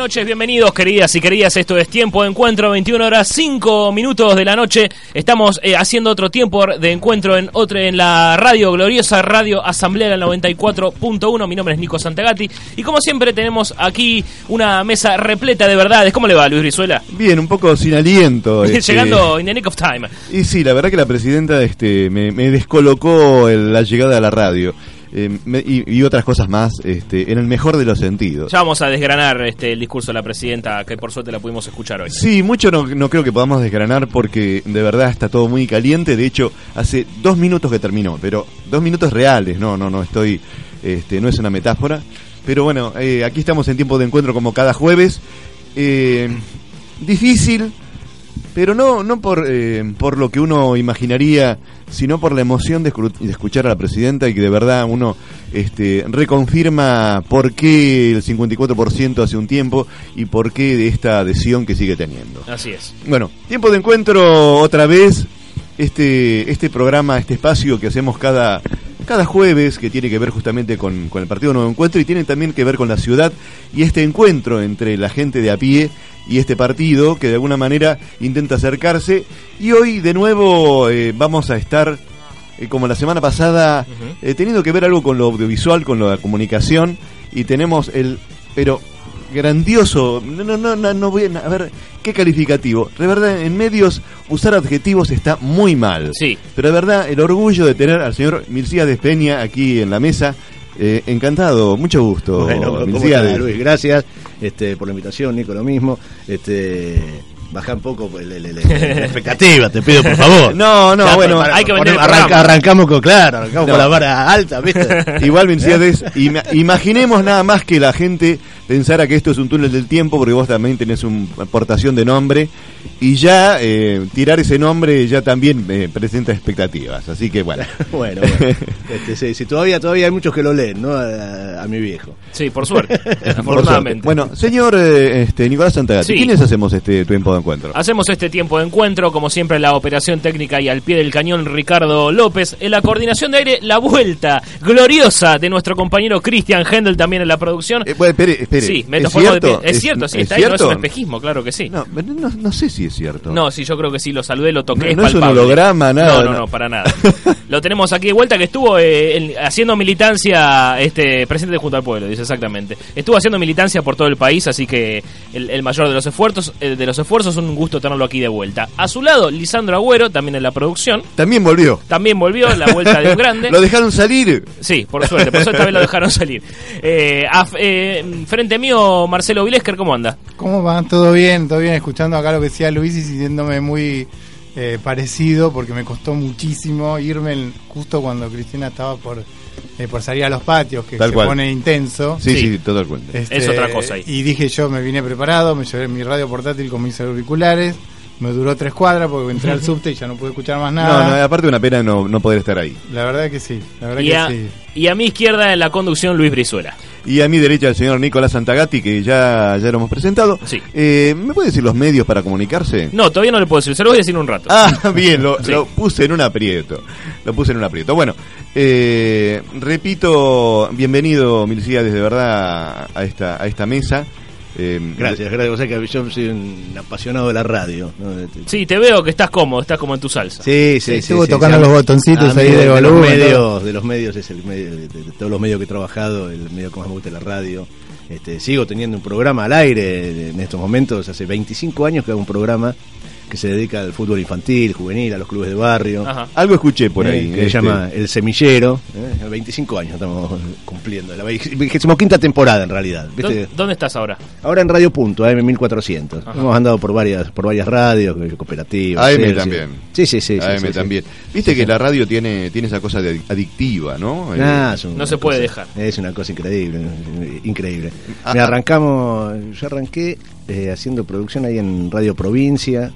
noches, bienvenidos queridas y queridas. Esto es Tiempo de Encuentro, 21 horas 5 minutos de la noche. Estamos eh, haciendo otro tiempo de encuentro en otra en la radio gloriosa Radio Asamblea 94.1. Mi nombre es Nico Santagati y como siempre tenemos aquí una mesa repleta de verdades. ¿Cómo le va, Luis Rizuela? Bien, un poco sin aliento. Este. Llegando in the nick of time. Y sí, la verdad que la presidenta este, me, descolocó la llegada a la radio. Eh, y, otras cosas más, este, en el mejor de los sentidos. Ya vamos a desgranar este, el discurso de la presidenta, que por suerte la pudimos escuchar hoy. Sí, mucho no, no creo que podamos desgranar porque de verdad está todo muy caliente. De hecho, hace dos minutos que terminó, pero dos minutos reales, no, no, no estoy, este, no es una metáfora. Pero bueno, eh, aquí estamos en tiempo de encuentro como cada jueves. Eh, difícil, pero no, no por, eh, por lo que uno imaginaría, sino por la emoción de, escuchar a la presidenta y que de verdad uno este, reconfirma por qué el 54% hace un tiempo y por qué de esta adhesión que sigue teniendo. Así es. Bueno, tiempo de encuentro otra vez, este, este programa, este espacio que hacemos cada, cada jueves, que tiene que ver justamente con, con el Partido Nuevo Encuentro y tiene también que ver con la ciudad y este encuentro entre la gente de a pie y este partido que de alguna manera intenta acercarse. Y hoy de nuevo eh, vamos a estar, eh, como la semana pasada, eh, teniendo que ver algo con lo audiovisual, con la comunicación, y tenemos el, pero grandioso, no, no, no, no voy a, a ver qué calificativo. De verdad, en medios usar adjetivos está muy mal. Sí. Pero de verdad, el orgullo de tener al señor Milcía de Peña aquí en la mesa. encantado, mucho gusto. Bueno, Luis? Gracias este, por la invitación, Nico, lo mismo. Este, baja un poco la expectativa, te pido por favor. No, no, bueno, hay que vender arrancamos con, claro, arrancamos con la vara alta, ¿viste? Igual, Vinciades, imaginemos nada más que la gente pensara que esto es un túnel del tiempo, porque vos también tenés una aportación de nombre, y ya eh, tirar ese nombre ya también eh, presenta expectativas, así que bueno. bueno, bueno. Este, sí, todavía, todavía hay muchos que lo leen, ¿no? A, mi viejo. Sí, por suerte, afortunadamente. Bueno, señor eh, este, Nicolás Santagati, ¿quiénes hacemos este tiempo de encuentro? Hacemos este tiempo de encuentro, como siempre, la operación técnica y al pie del cañón Ricardo López, en la coordinación de aire, la vuelta gloriosa de nuestro compañero Christian Hendel también en la producción. bueno, espere, espere. Sí, me ¿Es cierto? Es, cierto, sí, está ahí, no es un espejismo, claro que sí. No, no, sé si es cierto. No, sí, yo creo que sí, lo saludé, lo toqué. No, es, un holograma, nada. No, no, no, para nada. lo tenemos aquí de vuelta que estuvo eh, haciendo militancia, este presidente junto al pueblo, dice exactamente. Estuvo haciendo militancia por todo el país, así que el, mayor de los esfuerzos, el de los esfuerzos, un gusto tenerlo aquí de vuelta. A su lado, Lisandro Agüero, también en la producción. También volvió. También volvió, la vuelta de un grande. ¿Lo dejaron salir? Sí, por suerte, por suerte también lo dejaron salir. Eh, eh, frente mío, Marcelo Vilesker, ¿cómo anda? ¿Cómo van? ¿Todo bien? ¿Todo bien? Escuchando acá lo que decía Luis y sintiéndome muy eh, parecido porque me costó muchísimo irme justo cuando Cristina estaba por eh, por salir a los patios, que Tal se cual. pone intenso. Sí, Sí. sí, todo el cuento. Este, Es otra cosa ahí. Y dije yo, me vine preparado, me llevé mi radio portátil con mis auriculares, me duró tres cuadras porque entré al subte y ya no pude escuchar más No, nada. no, aparte una pena no, no poder estar ahí. La verdad que sí, la verdad Y que a, sí. y a mi izquierda en la conducción Luis Brizuela. Y a mi derecha el señor Nicolás Santagati, que ya, ya lo hemos presentado. Sí. Eh, ¿Me puede decir los medios para comunicarse? No, todavía no le puedo decir, se lo voy a decir en un rato. Ah, bien, lo, Sí. lo puse en un aprieto. Lo puse en un aprieto. Bueno, eh, repito, bienvenido, Milcía, desde verdad a esta, a esta mesa. Eh, Gracias, gracias. O sea que yo soy un apasionado de la radio. ¿no? Sí, te veo que estás cómodo, estás como en tu salsa. Sí, sí, sí. Estuvo sí, tocando sí. los botoncitos ahí del de los medios, de los medios es el medio, de, de todos los medios que he trabajado, el medio que más me gusta es la radio. Este, sigo teniendo un programa al aire en estos momentos, hace 25 años que hago un programa que se dedica al fútbol infantil, juvenil, a los clubes de barrio. Ajá. Algo escuché por eh, ahí. que se este, llama El Semillero. eh, 25 años estamos cumpliendo. La 25 temporada en realidad. ¿viste? ¿Dó- ¿Dónde estás ahora? Ahora en Radio Punto, AM 1400. Ajá. Hemos andado por varias por varias radios, eh, cooperativas. AM Celsius. también. Sí, sí, sí. AM sí, sí. también. Viste que la radio tiene, tiene esa cosa de adictiva, ¿no? Eh, Nah, es una No se puede cosa- dejar. Es una cosa increíble, increíble. Ah, Me ah. arrancamos, yo arranqué eh, haciendo producción ahí en Radio Provincia,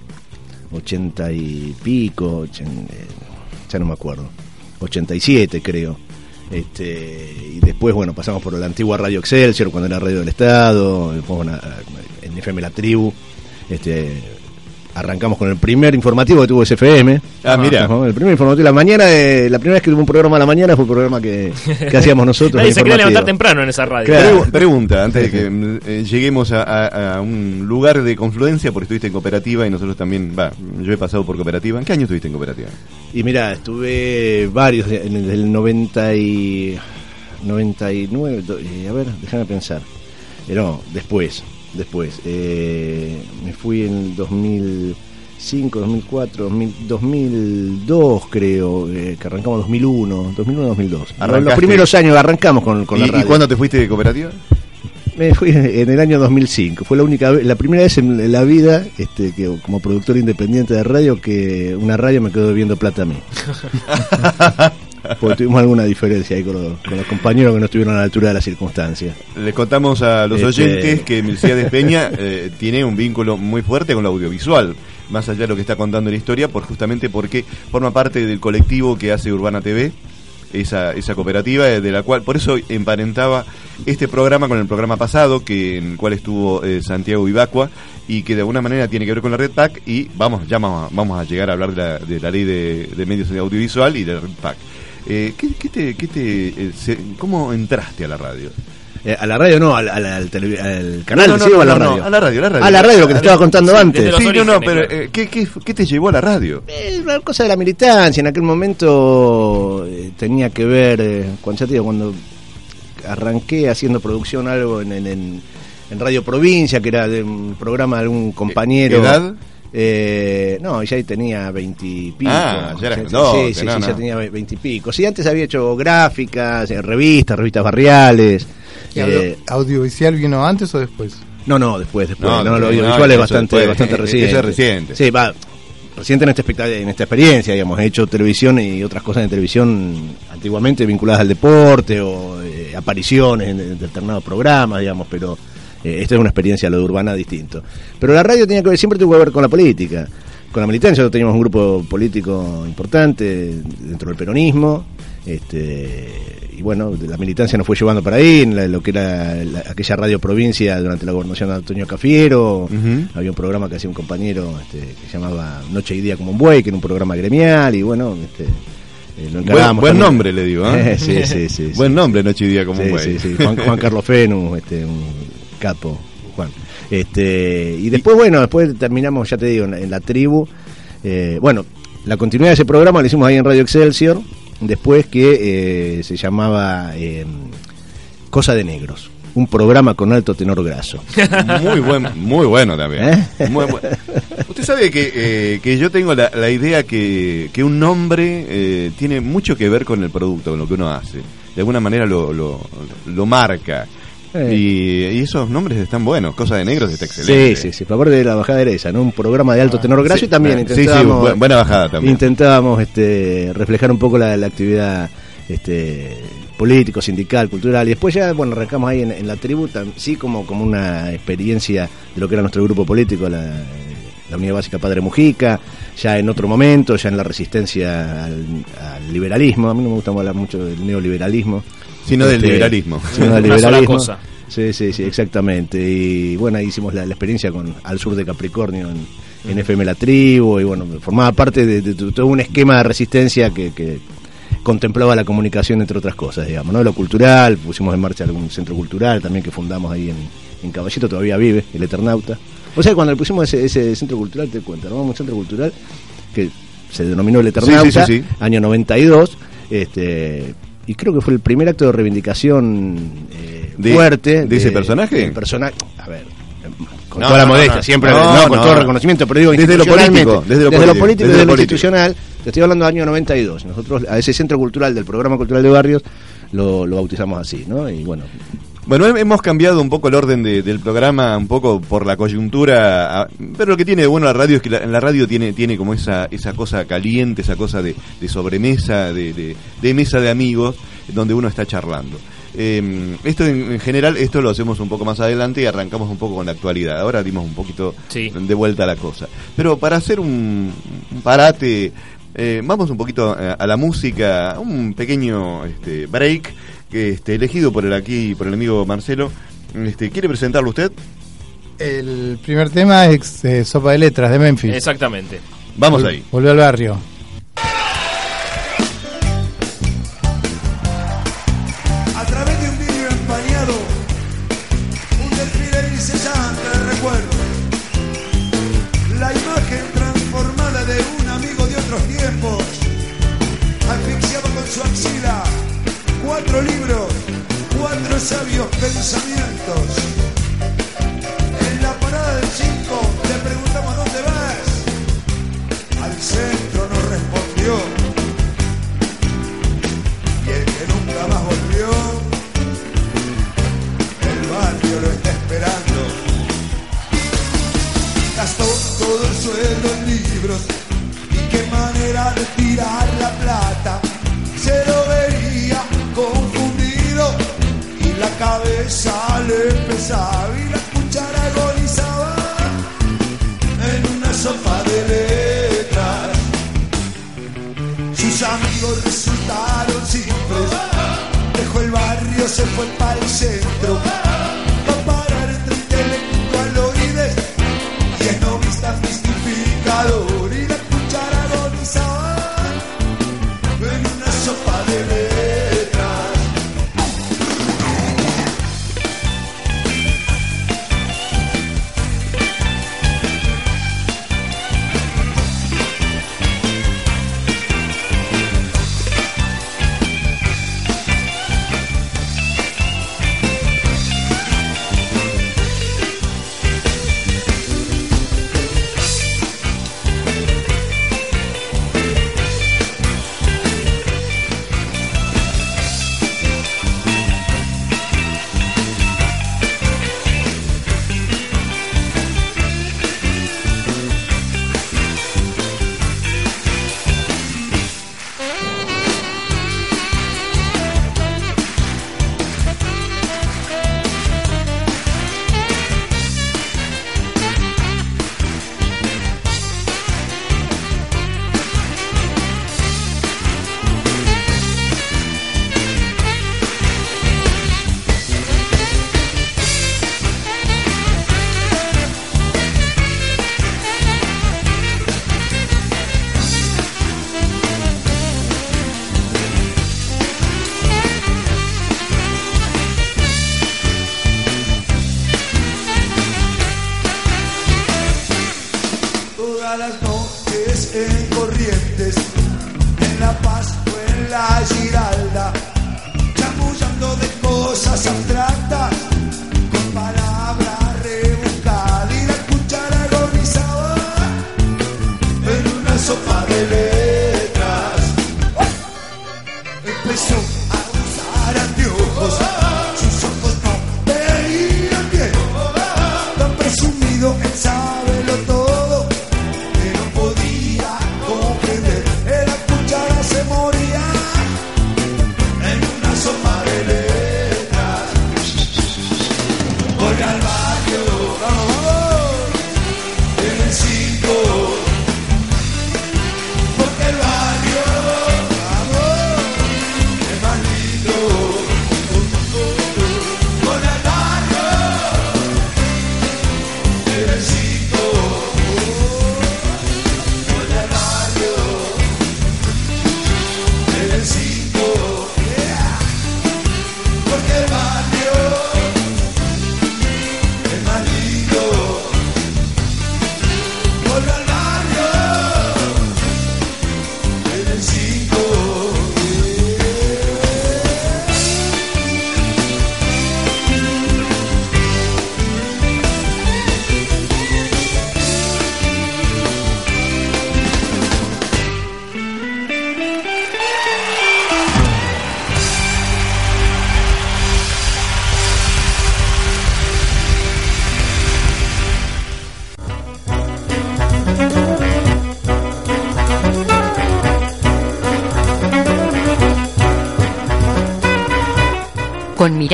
80 y pico, ochen- eh, ya no me acuerdo, 87 creo. Este, y después, bueno, pasamos por la antigua Radio Excelsior, cuando era Radio del Estado, después bueno, en FM La Tribu, este, arrancamos con el primer informativo que tuvo SFM. Ah, mira. El primer informativo, la mañana, de- la primera vez que tuvo un programa a la mañana fue un programa que, que hacíamos nosotros. Nadie se quería levantar temprano en esa radio. Claro. Pregunta, antes de que eh, lleguemos a, a- a un lugar de confluencia, porque estuviste en cooperativa y nosotros también, va, yo he pasado por cooperativa. ¿En qué año estuviste en cooperativa? Y mira, estuve varios, en el del 90 y 99, do- eh, a ver, déjame pensar. Eh, no, después, después. Eh, me fui en el 2005, 2004, 2000, 2002 creo, eh, que arrancamos 2001, 2001, 2002. Los primeros años arrancamos con, con ¿Y, la y radio. cuándo te fuiste de cooperativa? Me fui en el año 2005. Fue la única la primera vez en la vida, este, que como productor independiente de radio, que una radio me quedó debiendo plata a mí. Porque tuvimos alguna diferencia ahí con los, con los compañeros que no estuvieron a la altura de las circunstancias. Les contamos a los Este- oyentes que Milciades Peña eh, tiene un vínculo muy fuerte con lo audiovisual, más allá de lo que está contando la historia, por justamente porque forma parte del colectivo que hace Urbana TV, esa, esa cooperativa, eh, de la cual, por eso emparentaba este programa con el programa pasado, que en el cual estuvo eh, Santiago Ibacua, y que de alguna manera tiene que ver con la Red PAC, y vamos, ya vamos, a- vamos a llegar a hablar de la, de la ley de, de medios audiovisual y de la Red PAC. Eh, ¿qué, qué te, qué te, eh, se- ¿Cómo entraste a la radio? Eh, a la radio no, al, al, al canal, No, no, ¿sí, no, o a la no, no, radio? a la radio, a la radio. A la radio, lo que te A- estaba contando sí, antes. desde los Sí, no, no, orígenes, pero claro. eh, ¿qué, qué, qué te llevó a la radio? Una cosa de la militancia. En aquel momento eh, tenía que ver, eh, cuando, ya te digo, cuando arranqué haciendo producción algo en, en, en- en Radio Provincia, que era de un programa de algún compañero. ¿Edad? Eh, no, ya ahí tenía veintipico. Ah, ya eras sí, sí, sí, no, sí, no. ya tenía veintipico. Sí, antes había hecho gráficas, eh, revistas, revistas barriales. ¿Y audio- eh, ¿Audiovisual vino antes o después? no, no, después, después. No, lo audiovisual es bastante, después, bastante eso reciente. es reciente. Sí, va. Reciente en esta, expecta- en esta experiencia, digamos. He hecho televisión y otras cosas en televisión antiguamente vinculadas al deporte o eh, apariciones en, en determinados programas, digamos, pero eh, esta es una experiencia, lo de urbana, distinto. Pero la radio tenía que ver, siempre tuvo que ver con la política, con la militancia. Teníamos un grupo político importante dentro del peronismo. Este, y bueno, la militancia nos fue llevando para ahí, en la- lo que era la- aquella radio provincia durante la gobernación de Antonio Cafiero. Había un programa que hacía un compañero este, que se llamaba Noche y Día como un buey, que era un programa gremial, y bueno, este, eh, lo Buen, buen nombre le digo, ¿eh? sí, sí, sí. sí. Buen nombre, Noche y Día como un sí. Juan, Juan Carlos Fenu, este, un capo, Juan. Este, y después, bueno, después terminamos, ya te digo, en, la- en la tribu. Eh, bueno, la continuidad de ese programa lo hicimos ahí en Radio Excelsior, después que eh, se llamaba eh, Cosa de Negros, un programa con alto tenor graso. Muy buen, muy bueno también. ¿Eh? Muy Usted sabe que, eh, que yo tengo la, la idea que, que un nombre eh, tiene mucho que ver con el producto, con lo que uno hace. De alguna manera lo, lo, lo marca. Eh. Y, y esos nombres están buenos. Cosa de negros está Sí, excelente. sí, sí. Por parte de la bajada era esa, ¿no? Un programa de alto tenor graso Sí, y también sí, sí, intentábamos, bu- buena bajada también. intentábamos este, reflejar un poco la, la actividad este, político, sindical, cultural. Y después ya, bueno, arrancamos ahí en, en la tribu, tam- sí como, como una experiencia de lo que era nuestro grupo político, la, la Unidad Básica Padre Mujica, ya en otro momento, ya en la resistencia al, al liberalismo. A mí no me gusta hablar mucho del neoliberalismo. Sino del Este, liberalismo. Sino del liberalismo. cosa. Sí, sí, sí, exactamente. Y bueno, ahí hicimos la, la experiencia con al sur de Capricornio en, en FM La Tribu y bueno, formaba parte de, de todo un esquema de resistencia que, que contemplaba la comunicación entre otras cosas, digamos, ¿no? Lo cultural, pusimos en marcha algún centro cultural también que fundamos ahí en, en Caballito, todavía vive, el Eternauta. O sea, cuando le pusimos ese, ese centro cultural, te cuento, armamos un centro cultural que se denominó el Eternauta, sí, sí. año 92, este, y creo que fue el primer acto de reivindicación eh, De- fuerte de ese personaje. del personaje, a ver, con No, toda la no, modestia, no. siempre, con todo el reconocimiento, pero digo, Desde lo político, desde lo desde lo político, desde desde lo lo político. institucional, te estoy hablando del año 92, nosotros a ese centro cultural del programa cultural de barrios lo, lo bautizamos así, ¿no? Y bueno, Bueno, hem- hemos cambiado un poco el orden de- del programa, un poco por la coyuntura, a- pero lo que tiene de bueno la radio es que la, radio tiene, tiene como esa, esa cosa caliente, esa cosa de, de sobremesa, de, de- de mesa de amigos, donde uno está charlando. Eh, esto en, en general, esto lo hacemos un poco más adelante y arrancamos un poco con la actualidad. Ahora dimos un poquito Sí. de vuelta a la cosa. Pero para hacer un, un parate, eh, vamos un poquito a, a la música, un pequeño este, break este, elegido por el aquí, por el amigo Marcelo. Este, ¿Quiere presentarlo usted? El primer tema es eh, Sopa de Letras de Memphis. Exactamente. Vamos Vol- ahí. Volvió al barrio. Sabios pensamientos. En la parada del 5 le preguntamos dónde vas. Al centro nos respondió. Y el que nunca más volvió, el barrio lo está esperando. Gastó todo el sueldo en libros y qué manera de tirar cabeza le pesaba y la cuchara agonizaba en una sopa de letras. Sus amigos resultaron simples. Dejó el barrio, se fue para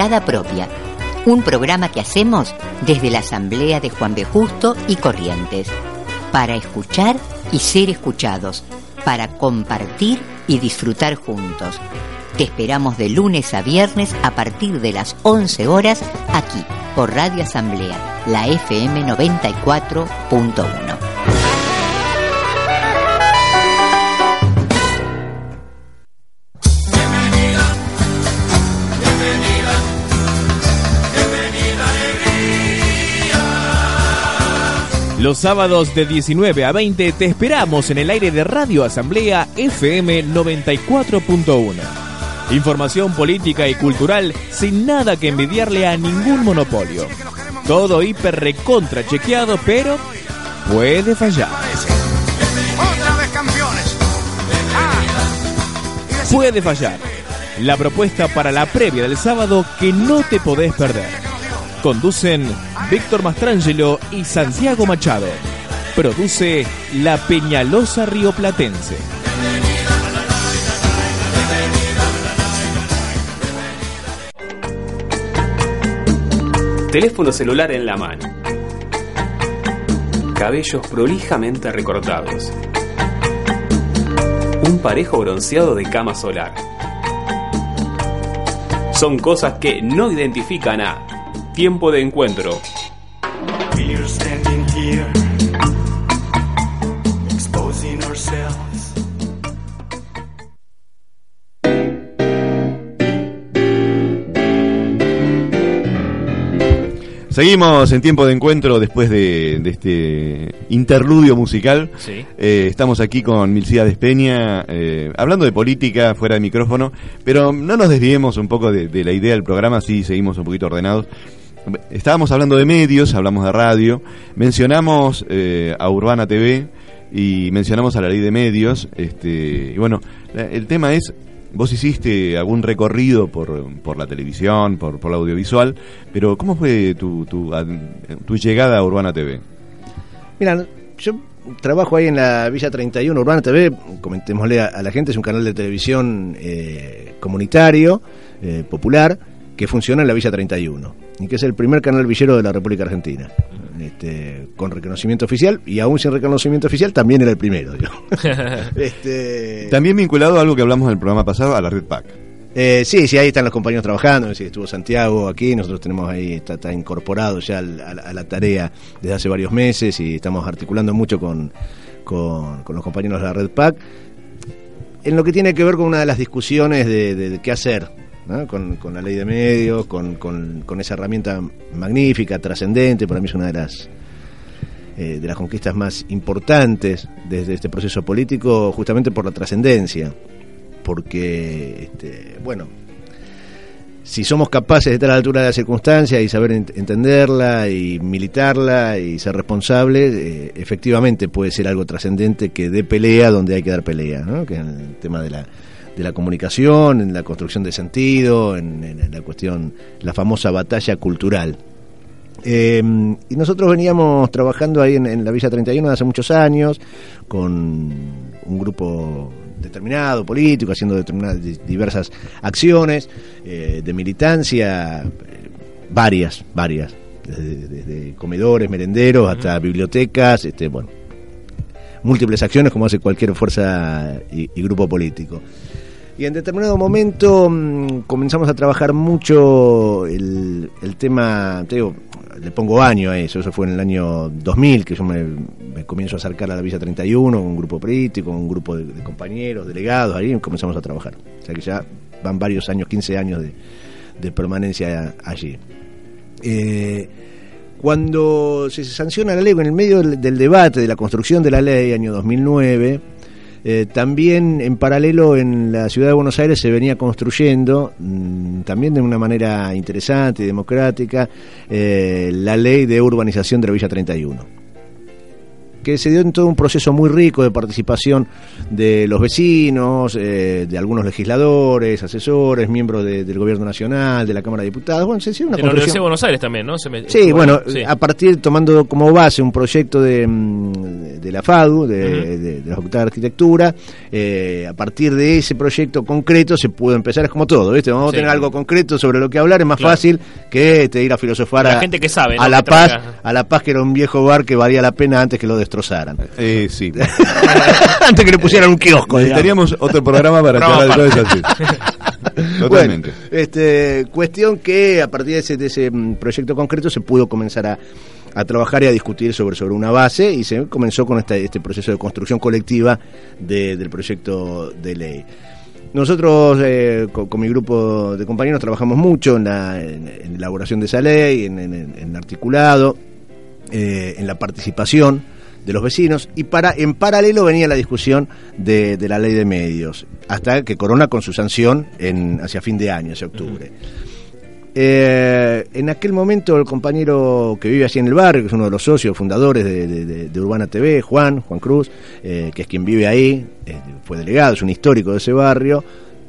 propia. Un programa que hacemos desde la Asamblea de Juan B. Justo y Corrientes. Para escuchar y ser escuchados. Para compartir y disfrutar juntos. Te esperamos de lunes a viernes a partir de las 11 horas aquí por Radio Asamblea, la FM 94.1. Los sábados de 19 a 20 te esperamos en el aire de Radio Asamblea FM 94.1. Información política y cultural sin nada que envidiarle a ningún monopolio. Todo hiper recontra chequeado, pero puede fallar. Otra vez campeones. Puede fallar. La propuesta para la previa del sábado que no te podés perder. Conducen Víctor Mastrangelo y Santiago Machado. Produce La Peñalosa Rioplatense. Teléfono celular en la mano. Cabellos prolijamente recortados. Un parejo bronceado de cama solar. Son cosas que no identifican a tiempo de encuentro. Seguimos en tiempo de encuentro después de, de este interludio musical. Sí. Eh, estamos aquí con Milciades Peña, eh, hablando de política fuera de micrófono, pero no nos desviemos un poco de, de la idea del programa, sí seguimos un poquito ordenados. Estábamos hablando de medios, hablamos de radio, mencionamos eh, a Urbana TV y mencionamos a la ley de medios. Este, y bueno, la- el tema es, vos hiciste algún recorrido por, por la televisión, por, por la audiovisual, pero ¿cómo fue tu, tu, tu llegada a Urbana TV? Mira, yo trabajo ahí en la Villa 31, Urbana TV, comentémosle a, a la gente, es un canal de televisión eh, comunitario, eh, popular, que funciona en la Villa 31 y que es el primer canal villero de la República Argentina. Este, con reconocimiento oficial y aún sin reconocimiento oficial también era el primero. este, También vinculado a algo que hablamos en el programa pasado, a la Red Pack. eh, sí, sí, ahí están los compañeros trabajando. Sí, estuvo Santiago aquí, nosotros tenemos ahí, está, está incorporado ya al- a, la, a la tarea desde hace varios meses y estamos articulando mucho con, con, con los compañeros de la Red PAC en lo que tiene que ver con una de las discusiones de, de- de qué hacer. ¿No? Con, con la ley de medios, con, con- esa herramienta magnífica, trascendente, para mí es una de las eh, de las conquistas más importantes desde este proceso político, justamente por la trascendencia porque, este, bueno, si somos capaces de estar a la altura de la circunstancia y saber ent- entenderla y militarla y ser responsables, eh, efectivamente puede ser algo trascendente que dé pelea donde hay que dar pelea, ¿no? que en el tema de la, de la comunicación, en la construcción de sentido, en, en la cuestión, la famosa batalla cultural. Eh, y nosotros veníamos trabajando ahí en, en la Villa 31 de hace muchos años con un grupo determinado político, haciendo determinadas di- diversas acciones eh, de militancia, eh, varias, varias, desde, desde comedores, merenderos hasta bibliotecas, este, bueno, múltiples acciones como hace cualquier fuerza y, y grupo político. Y en determinado momento mm, comenzamos a trabajar mucho el, tema, te digo, le pongo año a eso, eso fue en el año 2000 que yo me, comienzo a acercar a la Villa 31 con un grupo político, con un grupo de, compañeros, delegados, ahí comenzamos a trabajar. O sea que ya van varios años, 15 años de, permanencia allí. Eh, cuando se sanciona la ley, en el medio del debate de la construcción de la ley, año 2009, eh, también en paralelo en la ciudad de Buenos Aires se venía construyendo, mm, también de una manera interesante y democrática, eh, la ley de urbanización de la Villa 31. Que se dio en todo un proceso muy rico de participación de los vecinos, eh, de algunos legisladores, asesores, miembros de- del gobierno nacional, de la Cámara de Diputados. Bueno, se hizo una En la Universidad de Buenos Aires también, ¿no? Se me- Sí, bueno, sí. a partir, tomando como base un proyecto de, mm, de la FADU, de, de- de la Facultad de Arquitectura, eh, a partir de ese proyecto concreto se pudo empezar, es como todo, ¿viste? Vamos Sí. a tener algo concreto sobre lo que hablar, es más Claro. fácil que este, ir a filosofar La a, gente que sabe, La Que Paz, a La Paz que era un viejo bar que valía la pena antes que lo destrozaran. Eh, sí. antes que le pusieran un kiosco. digamos. Necesitaríamos otro programa para charlar de todo eso así. Totalmente. Bueno, este, cuestión que a partir de ese, de ese mm, proyecto concreto se pudo comenzar a, a trabajar y a discutir sobre, sobre una base y se comenzó con este, este proceso de construcción colectiva de- del proyecto de ley. Nosotros, eh, con, con mi grupo de compañeros, trabajamos mucho en la, en- en la elaboración de esa ley, en, en- articulado, eh, en la participación de los vecinos y para en paralelo venía la discusión de, de la ley de medios hasta que corona con su sanción en hacia fin de año hacia octubre. Eh, en aquel momento el compañero que vive así en el barrio que es uno de los socios fundadores de, de- de- de Urbana TV Juan Juan Cruz eh, que es quien vive ahí eh, fue delegado es un histórico de ese barrio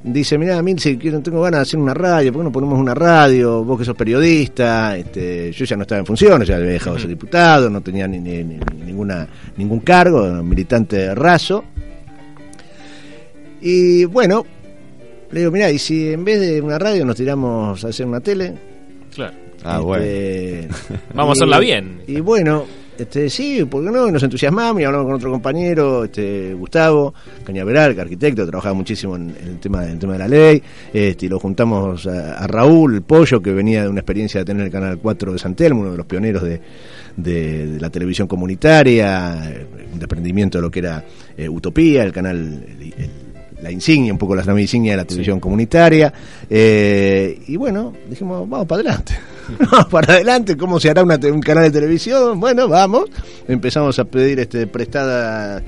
dice, mira, a mí si quiero, tengo ganas de hacer una radio, ¿por qué no ponemos una radio? Vos que sos periodista, este, yo ya no estaba en funciones, ya había dejado de ser diputado, no tenía ni, ni- ni- ninguna, ningún cargo, militante raso. Y bueno, le digo, mira, y si en vez de una radio nos tiramos a hacer una tele, Claro. Ah, bueno. este, Vamos a hacerla bien. Y bueno, este, sí, ¿por qué no? Y nos entusiasmamos y hablamos con otro compañero, este, Gustavo Cañaveral, que arquitecto, trabajaba muchísimo en, en el tema, en el tema de la ley, este, y lo juntamos a, a Raúl, el pollo, que venía de una experiencia de tener el Canal 4 de San Telmo, uno de los pioneros de, de- de la televisión comunitaria, un desprendimiento de lo que era eh, Utopía, el canal... el- el- la insignia, un poco la insignia de la televisión comunitaria. eh, y bueno, dijimos, vamos para adelante. vamos para adelante, ¿cómo se hará una un canal de televisión? Bueno, vamos. Empezamos a pedir este prestadas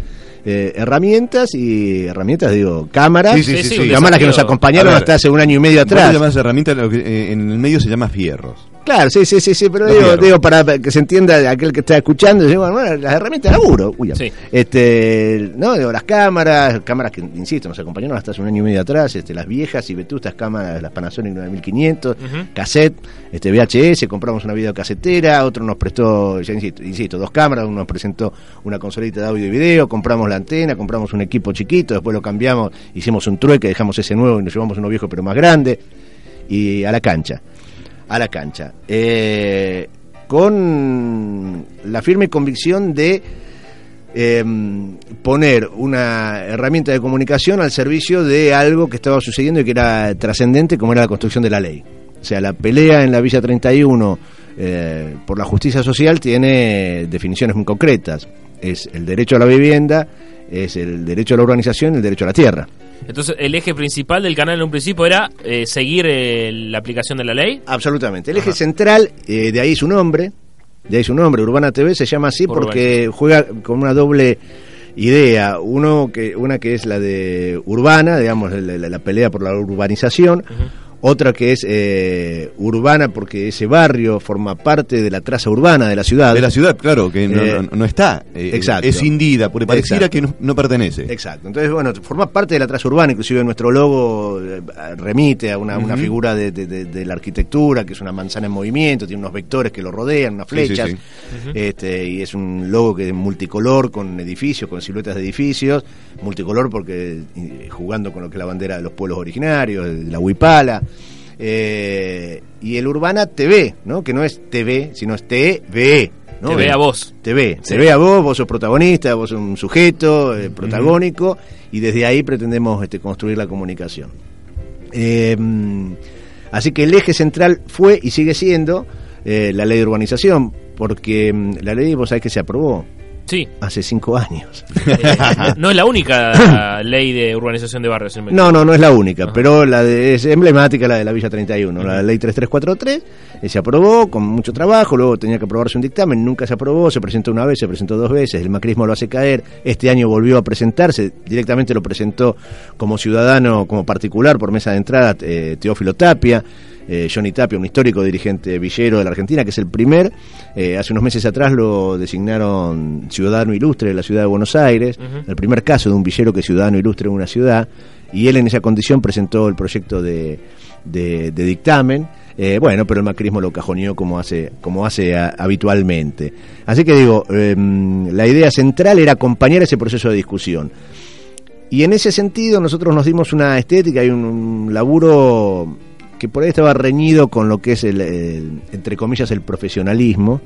eh, herramientas y herramientas, digo, cámaras. Sí, sí, cámaras que nos acompañaron ver, hasta hace un año y medio atrás. llamás herramienta, lo que, eh, en el medio se llama fierros. Claro, sí, sí, sí, sí, pero digo, digo para que se entienda aquel que está escuchando, digo, bueno, las herramientas de laburo, uy, Sí. este, no, digo, las cámaras, cámaras que, insisto, nos acompañaron hasta hace un año y medio atrás, este, las viejas y vetustas cámaras, las Panasonic 9500, Ujú. cassette, este, VHS, compramos una videocasetera, otro nos prestó, ya insisto, insisto, dos cámaras, uno nos presentó una consolita de audio y video, compramos la antena, compramos un equipo chiquito, después lo cambiamos, hicimos un trueque, dejamos ese nuevo y nos llevamos uno viejo pero más grande, y a la cancha a la cancha. Eh, con la firme convicción de eh, poner una herramienta de comunicación al servicio de algo que estaba sucediendo y que era trascendente, como era la construcción de la ley. O sea, la pelea en la Villa 31 eh, por la justicia social tiene definiciones muy concretas. Es el derecho a la vivienda, es el derecho a la urbanización y el derecho a la tierra. Entonces, el eje principal del canal en un principio era eh, seguir eh, la aplicación de la ley. Absolutamente. El eje central, eh, de ahí su nombre, de ahí su nombre, Urbana TV, se llama así Por porque juega con una doble idea. Uno que, una que es la de urbana, digamos, la, la- la pelea por la urbanización. Otra que es eh, urbana porque ese barrio forma parte de la traza urbana de la ciudad. De la ciudad, claro, que no, Eh, no- no está. eh, exacto. Es indida, porque pareciera Exacto. que no, no pertenece. Exacto. Entonces, bueno, forma parte de la traza urbana, inclusive nuestro logo eh, remite a una, una figura de, de- de- de la arquitectura, que es una manzana en movimiento, tiene unos vectores que lo rodean, unas Sí, sí, flechas, este, y es un logo que es multicolor, con edificios, con siluetas de edificios, multicolor porque jugando con lo que es la bandera de los pueblos originarios, de la huipala. Eh, y el Urbana TV, ¿no? que no es TV, sino es TV. ¿no? Te ve a vos. te ve, Sí. te ve a vos, vos sos protagonista, vos sos un sujeto eh, protagónico y desde ahí pretendemos este, construir la comunicación. Eh, así que el eje central fue y sigue siendo eh, la ley de urbanización, porque mm, la ley, vos sabés que se aprobó Sí. hace cinco años. Eh, no es la única ley de urbanización de barrios. en No, no, no es la única, pero la de, es emblemática la de la Villa 31, la ley 3343, eh, se aprobó con mucho trabajo, luego tenía que aprobarse un dictamen, nunca se aprobó, se presentó una vez, se presentó dos veces, el macrismo lo hace caer, este año volvió a presentarse, directamente lo presentó como ciudadano, como particular, por mesa de entrada, eh, Teófilo Tapia, eh, Johnny Tapia, un histórico dirigente villero de la Argentina, que es el primer. Eh, hace unos meses atrás lo designaron ciudadano ilustre de la ciudad de Buenos Aires, el primer caso de un villero que es ciudadano ilustre en una ciudad, y él en esa condición presentó el proyecto de, de- de dictamen. Eh, bueno, pero el macrismo lo cajoneó como hace, como hace a- habitualmente. Así que digo, em, la idea central era acompañar ese proceso de discusión. Y en ese sentido nosotros nos dimos una estética y un, un laburo que por ahí estaba reñido con lo que es el, el, entre comillas el profesionalismo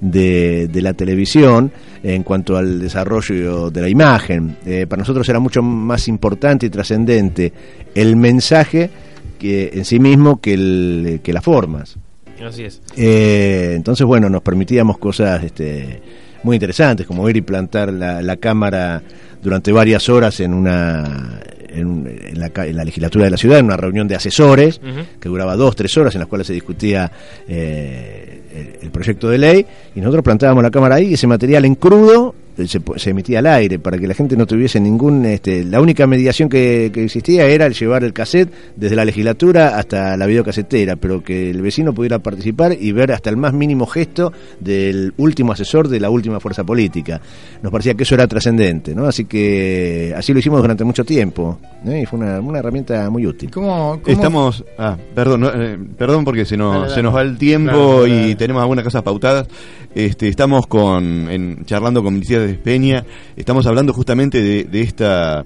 de, de la televisión en cuanto al desarrollo de la imagen. Eh, para nosotros era mucho más importante y trascendente el mensaje que en sí mismo que, el, que las formas. Así es. Eh, entonces, bueno, nos permitíamos cosas este, muy interesantes, como ir y plantar la, la cámara durante varias horas en una en, en la, en la legislatura de la ciudad, en una reunión de asesores, que duraba dos, tres horas, en las cuales se discutía eh, el, el proyecto de ley, y nosotros plantábamos la cámara ahí y ese material en crudo se, po- se emitía al aire para que la gente no tuviese ningún... Este, la única mediación que, que existía era el llevar el cassette desde la legislatura hasta la videocasetera, pero que el vecino pudiera participar y ver hasta el más mínimo gesto del último asesor de la última fuerza política. Nos parecía que eso era trascendente, ¿no? Así que así lo hicimos durante mucho tiempo, ¿no? y fue una, una herramienta muy útil. ¿Cómo, cómo- Estamos, ah, perdón, no, eh, perdón porque se nos, Dale, dale. se nos va el tiempo dale, y tenemos algunas cosas pautadas. Este, estamos con, en, charlando con Milicia de Peña, estamos hablando justamente de esta,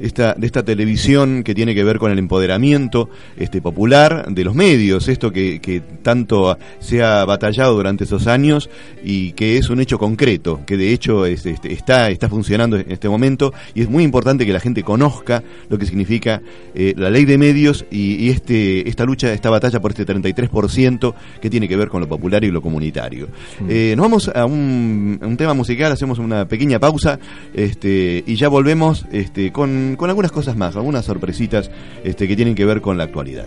esta, de esta televisión que tiene que ver con el empoderamiento este, popular de los medios, esto que, que tanto se ha batallado durante esos años y que es un hecho concreto, que de hecho es, este, está, está funcionando en este momento y es muy importante que la gente conozca lo que significa eh, la ley de medios y, y este, esta lucha, esta batalla por este 33% que tiene que ver con lo popular y lo comunitario. Eh, nos vamos a un, a un tema musical, hacemos una pequeña pausa este, y ya volvemos este, con, con algunas cosas más, algunas sorpresitas este, que tienen que ver con la actualidad.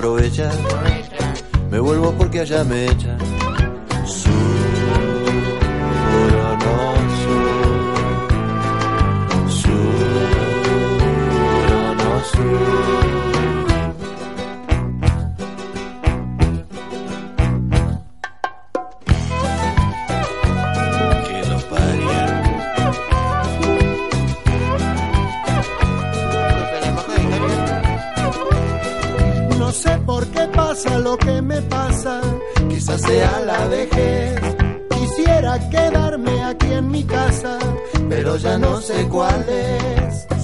Porque qué pasa lo que me pasa, quizás sea la vejez. Quisiera quedarme aquí en mi casa, pero ya no sé cuál es.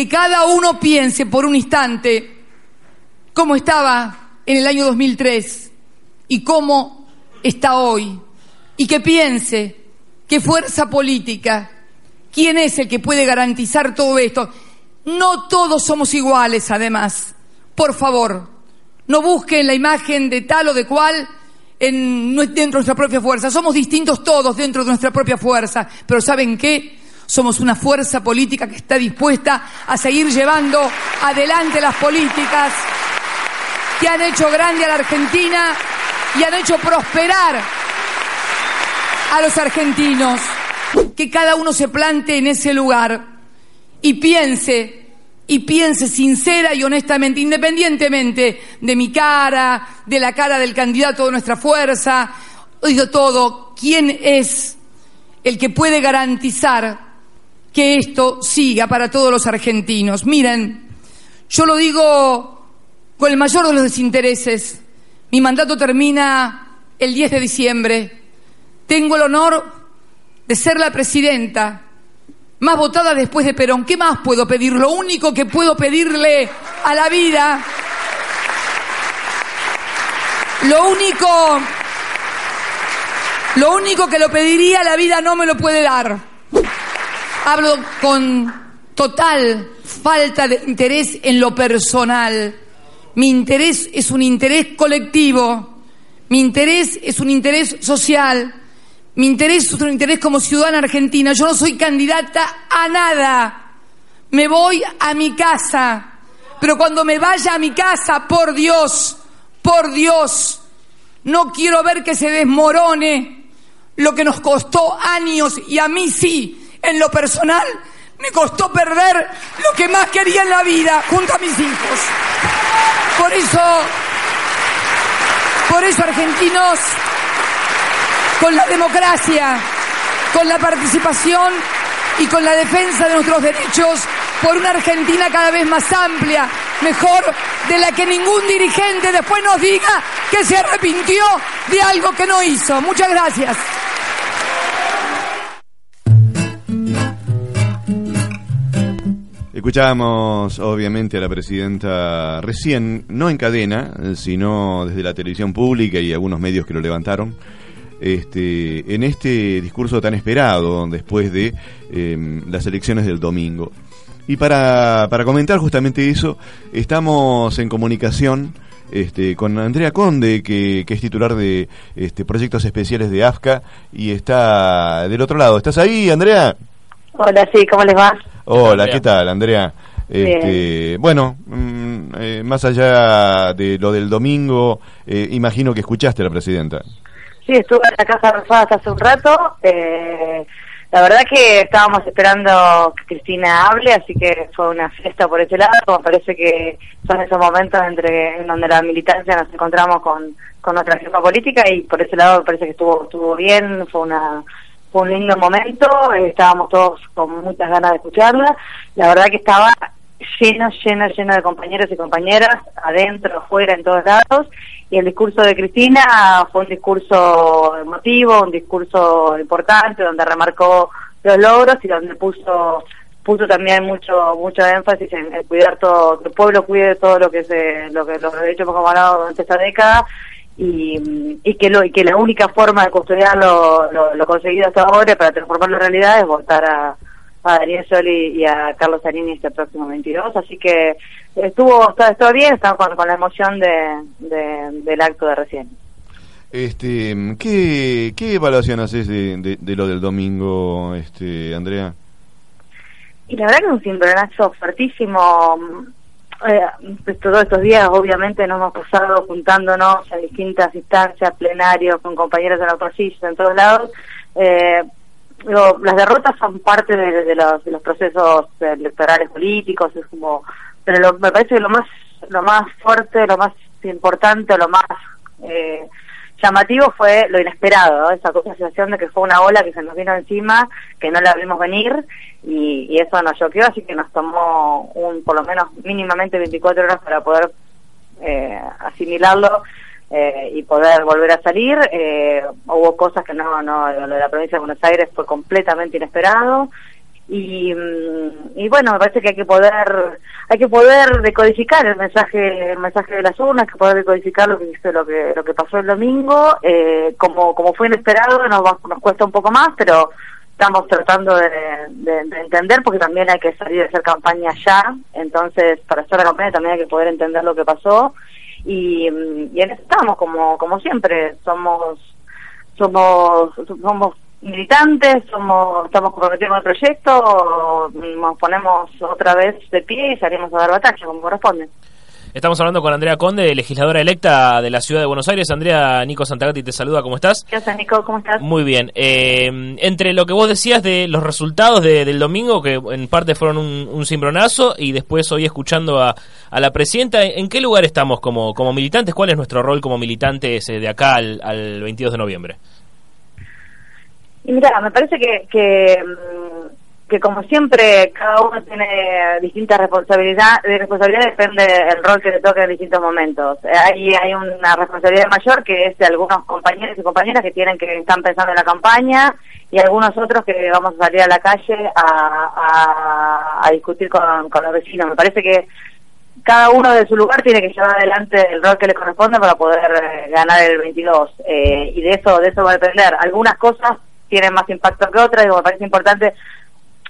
Que cada uno piense por un instante cómo estaba en el año 2003 y cómo está hoy. Y que piense qué fuerza política, quién es el que puede garantizar todo esto. No todos somos iguales, además. Por favor, no busquen la imagen de tal o de cual en, dentro de nuestra propia fuerza. Somos distintos todos dentro de nuestra propia fuerza. Pero ¿saben qué? Somos una fuerza política que está dispuesta a seguir llevando adelante las políticas que han hecho grande a la Argentina y han hecho prosperar a los argentinos. Que cada uno se plante en ese lugar y piense, y piense sincera y honestamente, independientemente de mi cara, de la cara del candidato de nuestra fuerza, de todo, quién es el que puede garantizar que esto siga para todos los argentinos. Miren, yo lo digo con el mayor de los desintereses. Mi mandato termina el 10 de diciembre. Tengo el honor de ser la presidenta más votada después de Perón. ¿Qué más puedo pedir? Lo único que puedo pedirle a la vida, lo único, lo único que lo pediría la vida no me lo puede dar. Hablo con total falta de interés en lo personal. Mi interés es un interés colectivo. Mi interés es un interés social. Mi interés es un interés como ciudadana argentina. Yo no soy candidata a nada. Me voy a mi casa. Pero cuando me vaya a mi casa, por Dios, por Dios, no quiero ver que se desmorone lo que nos costó años y a mí sí, en lo personal, me costó perder lo que más quería en la vida junto a mis hijos. Por eso, por eso argentinos, con la democracia, con la participación y con la defensa de nuestros derechos por una Argentina cada vez más amplia, mejor de la que ningún dirigente después nos diga que se arrepintió de algo que no hizo. Muchas gracias. Escuchábamos obviamente a la presidenta recién, no en cadena, sino desde la televisión pública y algunos medios que lo levantaron, este, en este discurso tan esperado después de eh, las elecciones del domingo. Y para, para comentar justamente eso, estamos en comunicación este, con Andrea Conde, que, que es titular de este, proyectos especiales de AFCA y está del otro lado. ¿Estás ahí, Andrea? Hola, sí, ¿cómo les va? Hola, ¿qué tal, Andrea? Este, bueno, mm, eh, más allá de lo del domingo, eh, imagino que escuchaste a la presidenta. Sí, estuve en la Casa Rosada hasta hace un rato. Eh, la verdad que estábamos esperando que Cristina hable, así que fue una fiesta por ese lado. Me parece que son esos momentos entre en donde la militancia nos encontramos con, con nuestra firma política y por ese lado me parece que estuvo estuvo bien, fue una fue un lindo momento, estábamos todos con muchas ganas de escucharla. La verdad que estaba lleno, lleno, lleno de compañeros y compañeras, adentro, afuera, en todos lados. Y el discurso de Cristina fue un discurso emotivo, un discurso importante, donde remarcó los logros y donde puso puso también mucho mucho énfasis en, en cuidar todo, que el pueblo cuide todo lo que se, lo que los derechos hemos ganado durante esta década y, y que lo y que la única forma de custodiar lo, lo, lo conseguido hasta ahora para transformarlo en realidad es votar a, a Daniel Scioli y a Carlos Zarini este próximo 22 así que estuvo estuvo bien estamos con, con la emoción de, de- del acto de recién Este, ¿qué, qué evaluación haces de, de- de lo del domingo, este, Andrea? Y la verdad que es un cimbronazo fuertísimo. Eh, todos estos días obviamente nos hemos pasado juntándonos en distintas instancias, plenarios, con compañeros de la oposición, en todos lados. Eh, digo, las derrotas son parte de, de los, de los procesos electorales políticos, es como, pero lo- me parece que lo más, lo más fuerte, lo más importante, lo más eh, llamativo fue lo inesperado, esa sensación de que fue una ola que se nos vino encima, que no la vimos venir y, y eso nos choqueó, así que nos tomó un por lo menos mínimamente 24 horas para poder eh, asimilarlo eh, y poder volver a salir. Eh, hubo cosas que no, no, lo de la provincia de Buenos Aires fue completamente inesperado. Y, mm, y bueno, me parece que hay que poder hay que poder decodificar el mensaje el mensaje de las urnas, que poder decodificar lo que lo que lo que pasó el domingo, eh, como como fue inesperado nos nos cuesta un poco más, pero estamos tratando de entender porque también hay que salir a hacer campaña ya, entonces para hacer la campaña también hay que poder entender lo que pasó. Y, mm, y en eso estamos como como siempre. Somos somos somos militantes somos estamos comprometidos con el proyecto nos ponemos otra vez de pie y salimos a dar batalla como corresponde Estamos hablando con Andrea Conde, legisladora electa de la ciudad de Buenos Aires. Andrea, Nico Santagati te saluda, ¿cómo estás? ¿Qué haces Nico? ¿cómo estás? Muy bien. Eh, entre lo que vos decías de los resultados de- del domingo, que en parte fueron un, un cimbronazo, y después hoy escuchando a, a la presidenta, ¿en qué lugar estamos como, como militantes? ¿Cuál es nuestro rol como militantes eh, de acá al, al 22 de noviembre? Y mira, me parece que, que, mm, que como siempre cada uno tiene distintas responsabilidades, de responsabilidad depende del rol que le toque en distintos momentos. Eh, Hay, hay una responsabilidad mayor que es de algunos compañeros y compañeras que tienen que están pensando en la campaña y algunos otros que vamos a salir a la calle a discutir con, con los vecinos. Me parece que cada uno de su lugar tiene que llevar adelante el rol que le corresponde para poder eh, ganar el 22 eh, y de eso de eso va a depender algunas cosas tienen más impacto que otras y me parece importante.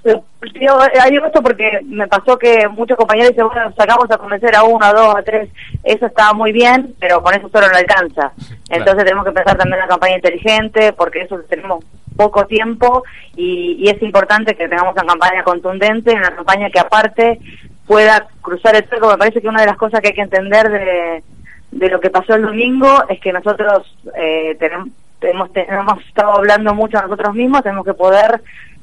Eh, digo, eh, digo esto porque me pasó que muchos compañeros dicen bueno sacamos a convencer a uno a dos a tres eso está muy bien pero con eso solo no alcanza entonces tenemos que pensar también una campaña inteligente porque eso tenemos poco tiempo y, y es importante que tengamos una campaña contundente, una campaña que aparte pueda cruzar el cerco. Me parece que una de las cosas que hay que entender de, de lo que pasó el domingo es que nosotros eh, tenemos, tenemos, tenemos estado hablando mucho a nosotros mismos, tenemos que poder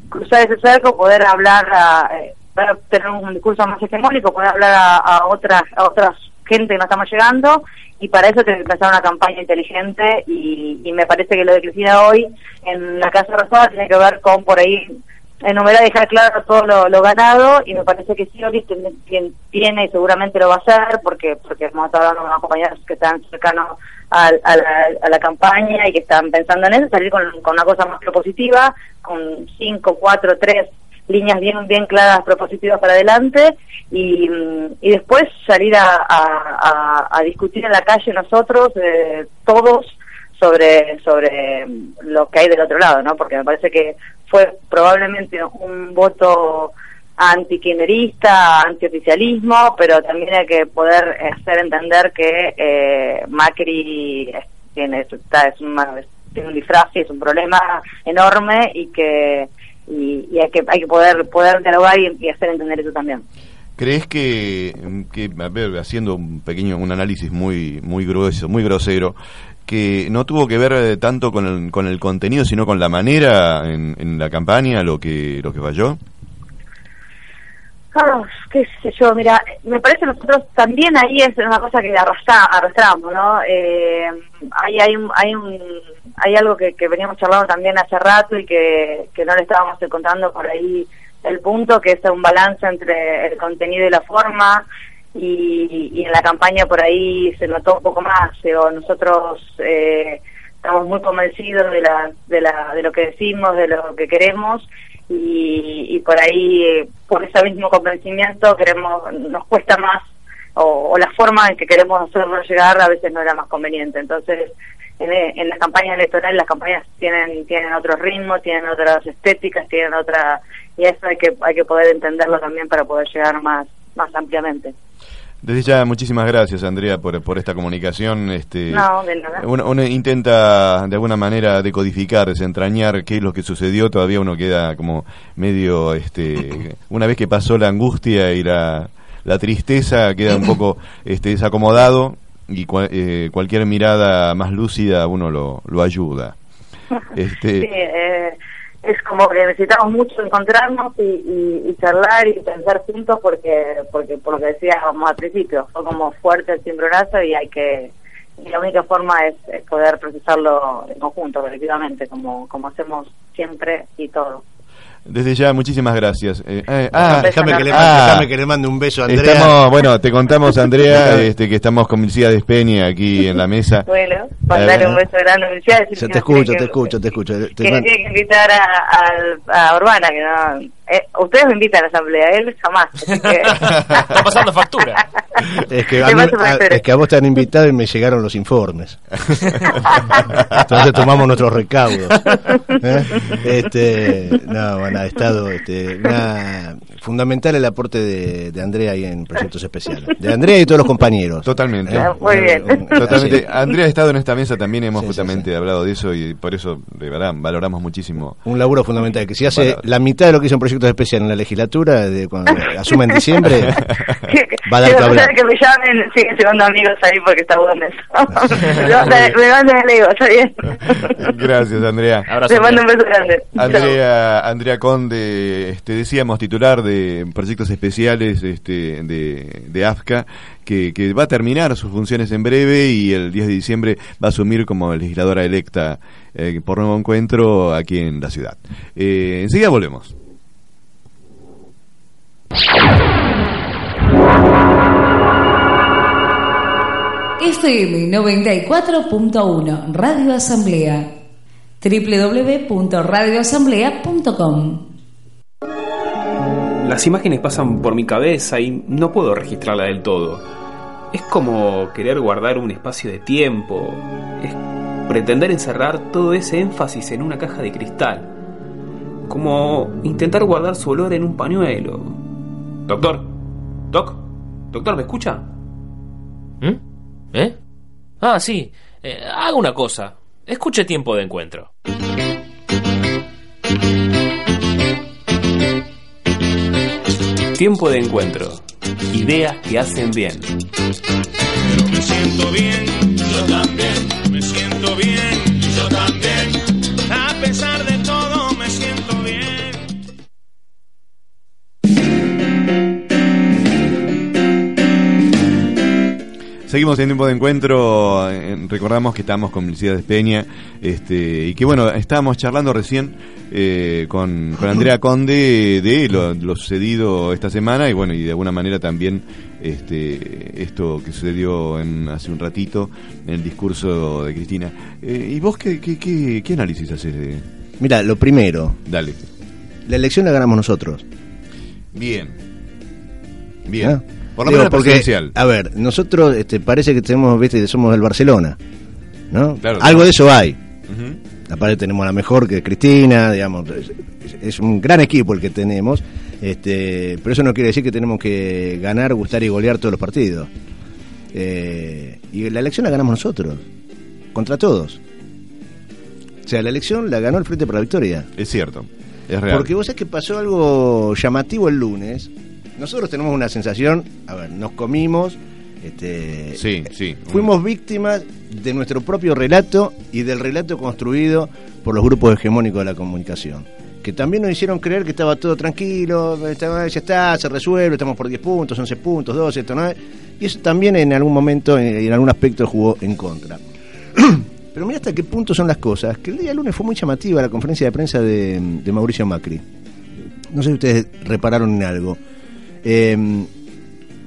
cruzar ese cerco, poder hablar, a, eh, poder tener un discurso más hegemónico, poder hablar a, otras a otras gente que no estamos llegando y para eso tiene que empezar una campaña inteligente y, y me parece que lo de Cristina hoy en la Casa Rosada tiene que ver con por ahí enumerar dejar claro todo lo, lo ganado y me parece que sí, Oli tiene, y seguramente lo va a hacer porque porque hemos estado hablando con compañeros que están cercanos al- a, la, a la campaña y que están pensando en eso, salir con, con una cosa más propositiva, con cinco, cuatro, tres líneas bien bien claras propositivas para adelante y, mm, y después salir a, a- a- a discutir en la calle nosotros eh, todos sobre sobre lo que hay del otro lado no porque me parece que fue probablemente un voto antikirchnerista, antioficialismo, pero también hay que poder hacer entender que eh, Macri tiene, está, es tiene un disfraz y es un problema enorme y que y, hay que hay que poder poder dialogar y, hacer entender eso también. ¿Crees que, que, haciendo un pequeño un análisis muy muy grueso, muy grosero, que no tuvo que ver eh, tanto con el, con el contenido, sino con la manera en, en la campaña, lo que lo que falló? Ah, qué sé yo, mira, me parece nosotros también ahí es una cosa que arrastra, arrastramos, ¿no? Eh, hay, hay, un, hay, un, hay algo que, que veníamos charlando también hace rato y que, que no le estábamos encontrando por ahí el punto, que es un balance entre el contenido y la forma, y, y en la campaña por ahí se notó un poco más, o nosotros eh, estamos muy convencidos de, la, de, la, de lo que decimos, de lo que queremos, y, y por ahí, eh, por ese mismo convencimiento, queremos nos cuesta más, o, o la forma en que queremos hacerlo llegar a veces no era más conveniente. Entonces, en, en las campañas electorales, las campañas tienen tienen otro ritmo, tienen otras estéticas, tienen otra... Y eso hay que hay que poder entenderlo también para poder llegar más más ampliamente. Desde ya, muchísimas gracias, Andrea, por, por esta comunicación. Este, No, de nada. Uno, uno intenta de alguna manera decodificar, desentrañar qué es lo que sucedió. Todavía uno queda como medio, este, una vez que pasó la angustia y la, la tristeza, queda un poco este, desacomodado y cua- eh, cualquier mirada más lúcida uno lo, lo ayuda. Este, Sí, eh, es como que necesitamos mucho encontrarnos y, y, charlar y pensar juntos porque porque por lo que decíamos al principio fue como fuerte el cimbronazo y hay que y la única forma es, es poder procesarlo en conjunto, colectivamente, como, como hacemos siempre y todo. Desde ya, muchísimas gracias. Eh, eh, ah, déjame, que le ah, mande, déjame que le mande un beso a Andrea. Estamos, bueno, te contamos, Andrea, este, que estamos con Milcía Despeña aquí en la mesa. Bueno, mandarle un beso grande a Lucía, decir Yo te escucho, que- te escucho, te escucho. Te que man- tiene que invitar a, a, a Urbana, que no... eh, ustedes me invitan a la asamblea, él jamás. Así que... Está pasando factura. Es que, a mí- a- es que a vos te han invitado y me llegaron los informes. Entonces tomamos nuestros recaudos. ¿Eh? Este, no, bueno, ha estado este, una- fundamental el aporte de, de Andrea ahí en proyectos especiales. De Andrea y todos los compañeros. Totalmente. ¿Eh? Muy bien. Totalmente. Así. Andrea ha estado en esta mesa también, hemos Sí, sí, justamente hablado de eso y por eso, de verdad, valoramos muchísimo. Un laburo fundamental, que si hace la mitad de lo que hizo en proyectos especiales en la legislatura, de cuando asume en diciembre, va a dar Si que me llamen, siguen siendo amigos ahí porque está bueno eso. me mandan el ego, está bien. Gracias, Andrea. Te mando un beso grande. Andrea, Andrea Conde, este, decíamos titular de proyectos especiales este, de, de AFCA, que, que va a terminar sus funciones en breve y el 10 de diciembre va a asumir como legisladora electa eh, por nuevo encuentro aquí en la ciudad. Eh, enseguida volvemos. FM 94.1 Radio Asamblea www.radioasamblea.com Las imágenes pasan por mi cabeza y no puedo registrarla del todo. Es como querer guardar un espacio de tiempo. Es pretender encerrar todo ese énfasis en una caja de cristal. Como intentar guardar su olor en un pañuelo. Doctor, Doc, doctor, ¿me escucha? ¿Mm? ¿Eh? Ah, sí. Eh, haga una cosa. Escuche tiempo de encuentro. Tiempo de encuentro. Ideas que hacen bien. Me siento bien, yo también. Me siento bien, Seguimos en tiempo de encuentro. eh, recordamos que estamos con Felicidades Peña. Este, y que bueno, estábamos charlando recién eh, con, con Andrea Conde de lo, lo sucedido esta semana y bueno, y de alguna manera también este, esto que sucedió en, hace un ratito en el discurso de Cristina. Eh, ¿Y vos qué, qué, qué, qué análisis haces de.? Mira, lo primero, Dale. la elección la ganamos nosotros. Bien. Bien. ¿Ah? Por lo Digo, menos porque. A ver, nosotros este, parece que tenemos, viste, somos del Barcelona, ¿no? Claro, Algo claro. de eso hay. Aparte tenemos a la mejor que es Cristina, digamos, es, es un gran equipo el que tenemos, este, pero eso no quiere decir que tenemos que ganar, gustar y golear todos los partidos. Eh, y la elección la ganamos nosotros, contra todos. O sea, la elección la ganó el Frente por la Victoria. Es cierto. Es real. Porque vos sabés que pasó algo llamativo el lunes. Nosotros tenemos una sensación, a ver, nos comimos, este, Sí, sí. fuimos víctimas de nuestro propio relato y del relato construido por los grupos hegemónicos de la comunicación. Que también nos hicieron creer que estaba todo tranquilo, estaba- ya está, se resuelve, estamos por 10 puntos, 11 puntos, 12, esto, ¿no? Y eso también en algún momento, en, en algún aspecto, jugó en contra. Pero mira hasta qué punto son las cosas, que el día lunes fue muy llamativa la conferencia de prensa de, de Mauricio Macri. No sé si ustedes repararon en algo. Eh,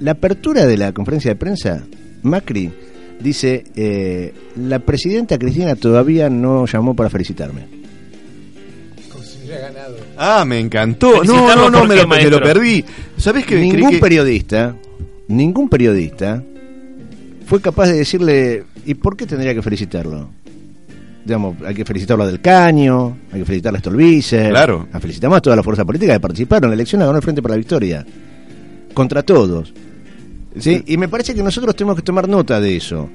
la apertura de la conferencia de prensa, Macri dice, eh, la presidenta Cristina todavía no llamó para felicitarme. Ah, me encantó. No, no, no, me lo, me lo perdí. ¿Sabés que creí Ningún que- periodista, ningún periodista fue capaz de decirle, ¿y por qué tendría que felicitarlo? Digamos, hay que felicitarlo a Del Caño, hay que felicitarle a Stolbizer. Claro. A felicitamos a toda la fuerza política que participaron. La elección ganó el Frente para la Victoria. Contra todos. ¿Sí? Y me parece que nosotros tenemos que tomar nota de eso.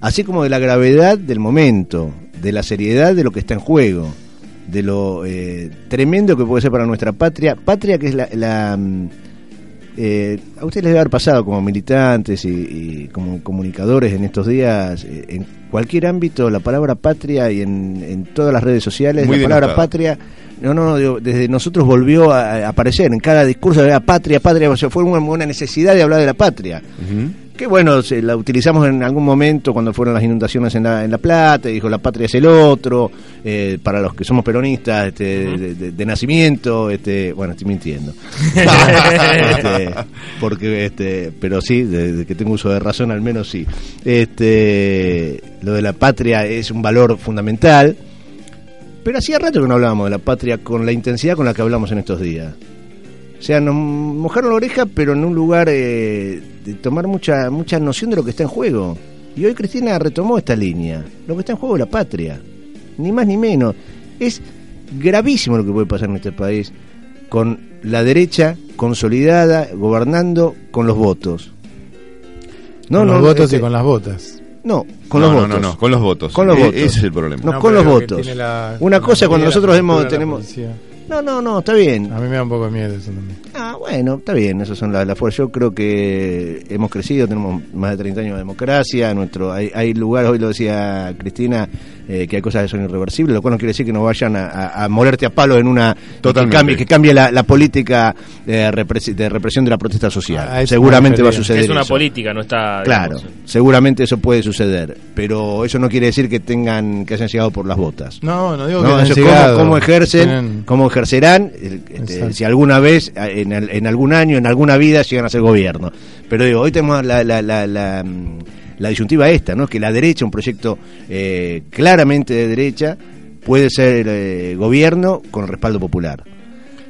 Así como de la gravedad del momento, de la seriedad de lo que está en juego, de lo eh, tremendo que puede ser para nuestra patria. Patria que es la... la, mm, eh, a ustedes les debe haber pasado como militantes y, y como comunicadores en estos días, eh, en cualquier ámbito, la palabra patria y en, en todas las redes sociales, Muy la palabra patria, no, no, digo, desde nosotros volvió a, a aparecer en cada discurso de la patria, patria, o sea, fue una, una necesidad de hablar de la patria. Que bueno, se la utilizamos en algún momento cuando fueron las inundaciones en La, en la Plata, y dijo la patria es el otro, eh, para los que somos peronistas este, de, de- de nacimiento, este, bueno, estoy mintiendo. Este, porque este, pero sí, de, de que tengo uso de razón al menos sí. Este, lo de la patria es un valor fundamental, pero hacía rato que no hablábamos de la patria con la intensidad con la que hablamos en estos días. O sea, nos mojaron la oreja, pero en un lugar eh, de tomar mucha mucha noción de lo que está en juego. Y hoy Cristina retomó esta línea. Lo que está en juego es la patria. Ni más ni menos. Es gravísimo lo que puede pasar en este país con la derecha consolidada, gobernando con los votos. con los votos este- y con las botas. No, con No, los no, votos. no, no, con los votos. Con los E- votos. ese es el problema. No, No, con los votos. la- Una cosa cuando nosotros la tenemos... policía. No, no, no, está bien. A mí me da un poco de miedo eso también. Ah, bueno, está bien, esas son las, las fuerzas. Yo creo que hemos crecido, tenemos más de 30 años de democracia, nuestro hay, hay lugares, hoy lo decía Cristina, eh, que hay cosas que son irreversibles, lo cual no quiere decir que no vayan a, a, a palo en una... Que Totalmente. cambie, que cambie la, la política de, repres- de represión de la protesta social. Seguramente me va a suceder Es una eso. política, no está. Claro, digamos, seguramente eso puede suceder, pero eso no quiere decir que tengan que hayan llegado por las botas. No, no digo No, que hayan eso, ¿cómo, llegado. cómo ejercen, Tienen- cómo ejercerán, este, si alguna vez, eh, en, el- en algún año, en alguna vida, llegan a ser gobierno. Pero digo, hoy tenemos la, la, la, la, mm, la disyuntiva esta, ¿no? que la derecha, un proyecto eh, claramente de derecha, puede ser eh, gobierno con respaldo popular.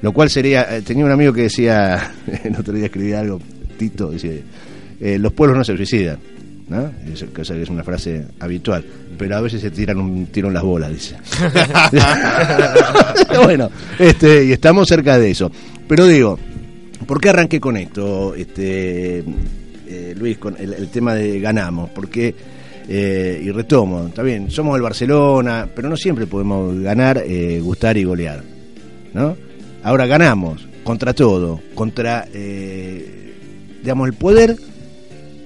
Lo cual sería, eh, tenía un amigo que decía, el otro día escribí algo, Tito, dice, eh, los pueblos no se suicidan. ¿no? Que es una frase habitual, pero a veces se tiran un tiro las bolas, dice. bueno, este, y estamos cerca de eso. Pero digo, ¿por qué arranqué con esto, este, eh, Luis, con el, el tema de ganamos? Porque, eh, y retomo, está bien, somos el Barcelona, pero no siempre podemos ganar, eh, gustar y golear. ¿no? Ahora ganamos contra todo, contra, eh, digamos, el poder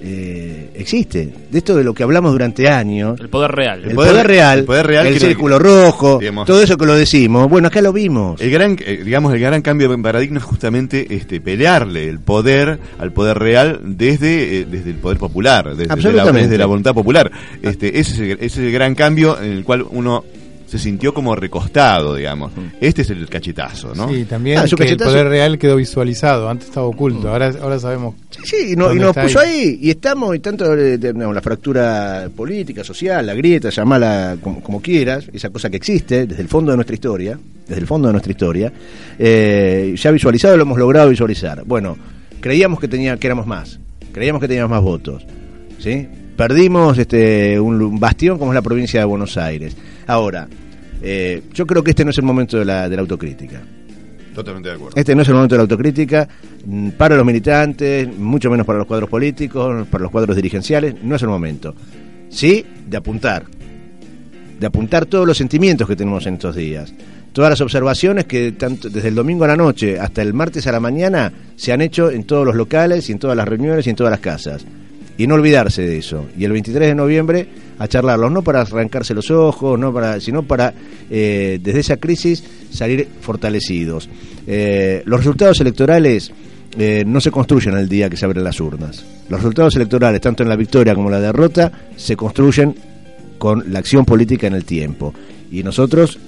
eh, existe. De esto de lo que hablamos durante años. El poder real. El, poder, real, el poder real el círculo rojo, digamos. todo eso que lo decimos. Bueno, acá lo vimos. El gran, eh, digamos, el gran cambio de paradigma es justamente este pelearle el poder al poder real desde, eh, desde el poder popular, desde, desde la, desde la voluntad popular. Este, ese, es el, ese es el gran cambio en el cual uno se sintió como recostado, digamos. Este es el cachetazo, ¿no? Sí, también Ah, que el poder real quedó visualizado. Antes estaba oculto. Ahora, ahora sabemos. Sí, y, no- y nos puso ahí. y estamos, y tanto eh, digamos, la fractura política, social, la grieta, llamala como, como quieras, esa cosa que existe desde el fondo de nuestra historia, desde el fondo de nuestra historia, eh, ya visualizado lo hemos logrado visualizar. Bueno, creíamos que tenía que éramos más, creíamos que teníamos más votos, ¿sí? Perdimos este un, bastión como es la provincia de Buenos Aires. Ahora, eh, yo creo que este no es el momento de la, de la autocrítica. Totalmente de acuerdo. Este no es el momento de la autocrítica mm, para los militantes, mucho menos para los cuadros políticos, para los cuadros dirigenciales, no es el momento. Sí, de apuntar, de apuntar todos los sentimientos que tenemos en estos días, todas las observaciones que tanto desde el domingo a la noche hasta el martes a la mañana se han hecho en todos los locales y en todas las reuniones y en todas las casas. Y no olvidarse de eso. Y el 23 de noviembre a charlarlos, no para arrancarse los ojos, no para, sino para eh, desde esa crisis salir fortalecidos. Eh, los resultados electorales eh, no se construyen el día que se abren las urnas. Los resultados electorales, tanto en la victoria como en la derrota, se construyen con la acción política en el tiempo. Y nosotros,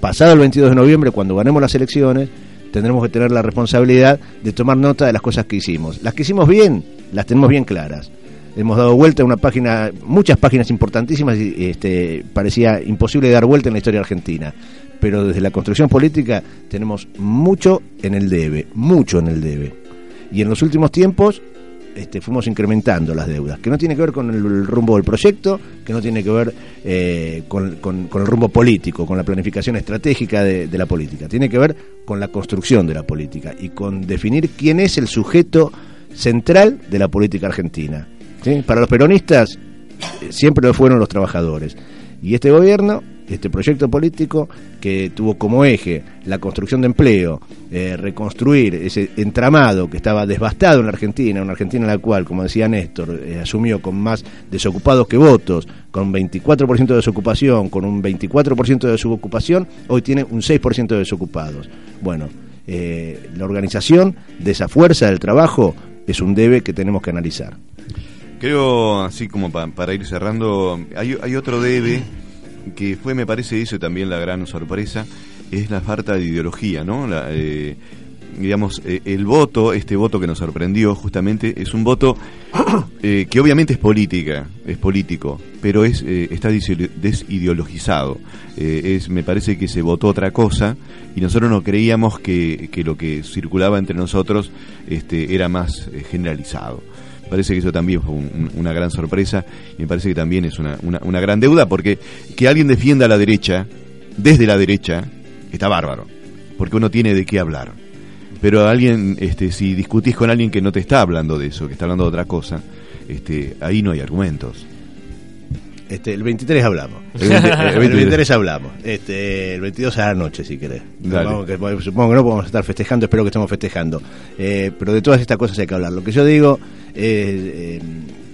pasado el 22 de noviembre, cuando ganemos las elecciones, tendremos que tener la responsabilidad de tomar nota de las cosas que hicimos. Las que hicimos bien, las tenemos bien claras. Hemos dado vuelta a una página, muchas páginas importantísimas y este, parecía imposible dar vuelta en la historia argentina. Pero desde la construcción política tenemos mucho en el debe, mucho en el debe. Y en los últimos tiempos este, fuimos incrementando las deudas, que no tiene que ver con el rumbo del proyecto, que no tiene que ver eh, con, el rumbo político, con la planificación estratégica de la política, tiene que ver con la construcción de la política y con definir quién es el sujeto central de la política argentina. Para los peronistas siempre lo fueron los trabajadores. Y este gobierno, este proyecto político que tuvo como eje la construcción de empleo, eh, reconstruir ese entramado que estaba devastado en la Argentina, una Argentina en la cual, como decía Néstor, eh, asumió con más desocupados que votos, con 24% de desocupación, con un 24% de desocupación, hoy tiene un 6% de desocupados. Bueno, eh, la organización de esa fuerza del trabajo es un debe que tenemos que analizar. Creo, así como pa- para ir cerrando, hay, otro debe que fue, me parece, eso también la gran sorpresa, es la falta de ideología, ¿no? La, eh, digamos, eh, el voto, este voto que nos sorprendió justamente, es un voto eh, que obviamente es política, es político, pero es eh, está desi- desideologizado. Eh, es, me parece que se votó otra cosa y nosotros no creíamos que, que lo que circulaba entre nosotros este, era más generalizado. Parece que eso también fue un- un- una gran sorpresa y me parece que también es una, una, una gran deuda porque que alguien defienda a la derecha, desde la derecha, está bárbaro, porque uno tiene de qué hablar. Pero alguien, este, si discutís con alguien que no te está hablando de eso, que está hablando de otra cosa, este, ahí no hay argumentos. Este, el 23 hablamos. El 20 el el 23. 23 hablamos. Este, el 22 a la noche, si querés. Supongo que, bueno, supongo que no podemos estar festejando, espero que estemos festejando. Eh, pero de todas estas cosas hay que hablar. Lo que yo digo es eh,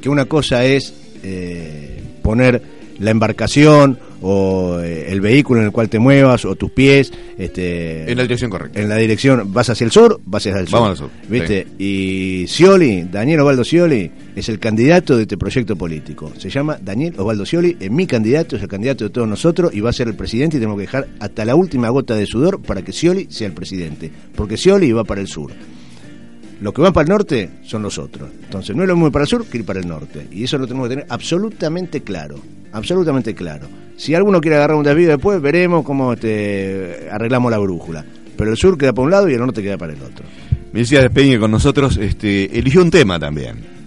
que una cosa es eh, poner la embarcación o eh, el vehículo en el cual te muevas o tus pies este En la dirección correcta. en la dirección vas hacia el sur vas hacia el sur. Vamos al sur, viste y Scioli Daniel Osvaldo Scioli es el candidato de este proyecto político. Se llama Daniel Osvaldo Scioli es mi candidato es el candidato de todos nosotros y va a ser el presidente y tenemos que dejar hasta la última gota de sudor para que Scioli sea el presidente porque Scioli va para el sur los que van para el norte son los otros. Entonces, no es lo mismo ir para el sur que ir para el norte. Y eso lo tenemos que tener absolutamente claro. Absolutamente claro. Si alguno quiere agarrar un desvío después, veremos cómo este, arreglamos la brújula. Pero el sur queda para un lado y el norte queda para el otro. Me decía Peña con nosotros, este, eligió un tema también.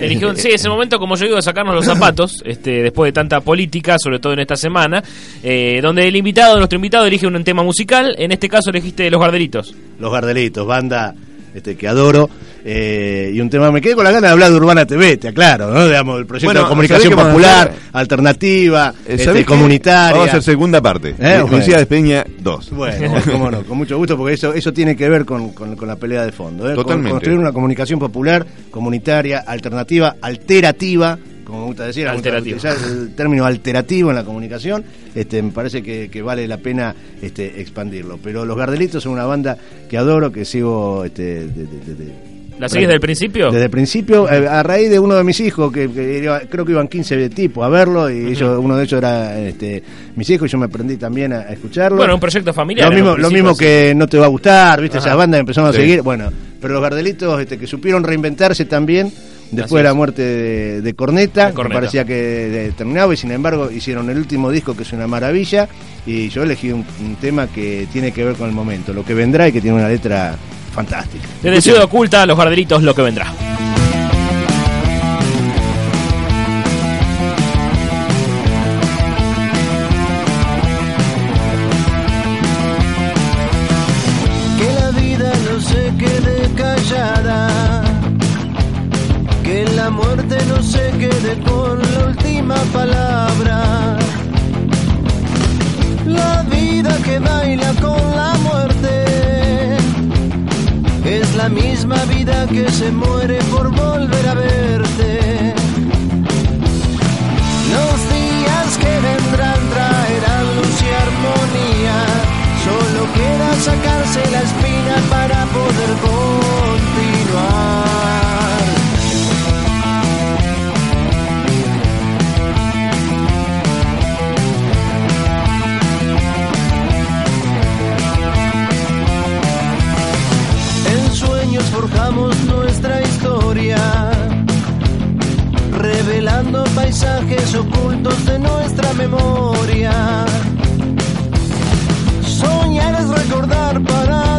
Eligió, sí, ese momento, como yo digo, de sacarnos los zapatos, este, después de tanta política, sobre todo en esta semana, eh, donde el invitado, nuestro invitado, elige un tema musical. En este caso elegiste Los Gardelitos. Los Gardelitos, banda este, que adoro. eh, y un tema, me quedé con la gana de hablar de Urbana TV, te aclaro, ¿no? Digamos, el proyecto Bueno, de comunicación ¿sabés qué vamos a popular, alternativa, Eh, este, comunitaria. Vamos a hacer segunda parte. Eh, Me- bueno. Peña, dos. Bueno, cómo no, con mucho gusto, porque eso eso tiene que ver con, con- con la pelea de fondo. ¿eh? Con- Totalmente. construir una comunicación popular, comunitaria, alternativa, alterativa, como me gusta decir, gusta utilizar el término alterativo en la comunicación, este, me parece que, que vale la pena este, expandirlo. Pero Los Gardelitos son una banda que adoro, que sigo... Este, de- de- ¿La seguís desde el principio? desde el principio, eh, a raíz de uno de mis hijos, que, que iba- creo que iban 15 tipos a verlo, y ellos, uno de ellos era este, mis hijos, y yo me aprendí también a, a escucharlo. Bueno, un proyecto familiar. Lo mismo, lo mismo sí. que no te va a gustar, ¿viste? Ajá. Esas bandas empezaron Sí. a seguir. Bueno, pero los Gardelitos este, que supieron reinventarse también después de la muerte de, de Corneta, Corneta. que parecía que terminaba y sin embargo hicieron el último disco que es una maravilla y yo elegí un, un tema que tiene que ver con el momento, lo que vendrá y que tiene una letra fantástica. Desde Ciudad Oculta, Los Gardelitos, lo que vendrá. Nuestra historia, revelando paisajes ocultos de nuestra memoria. Soñar es recordar para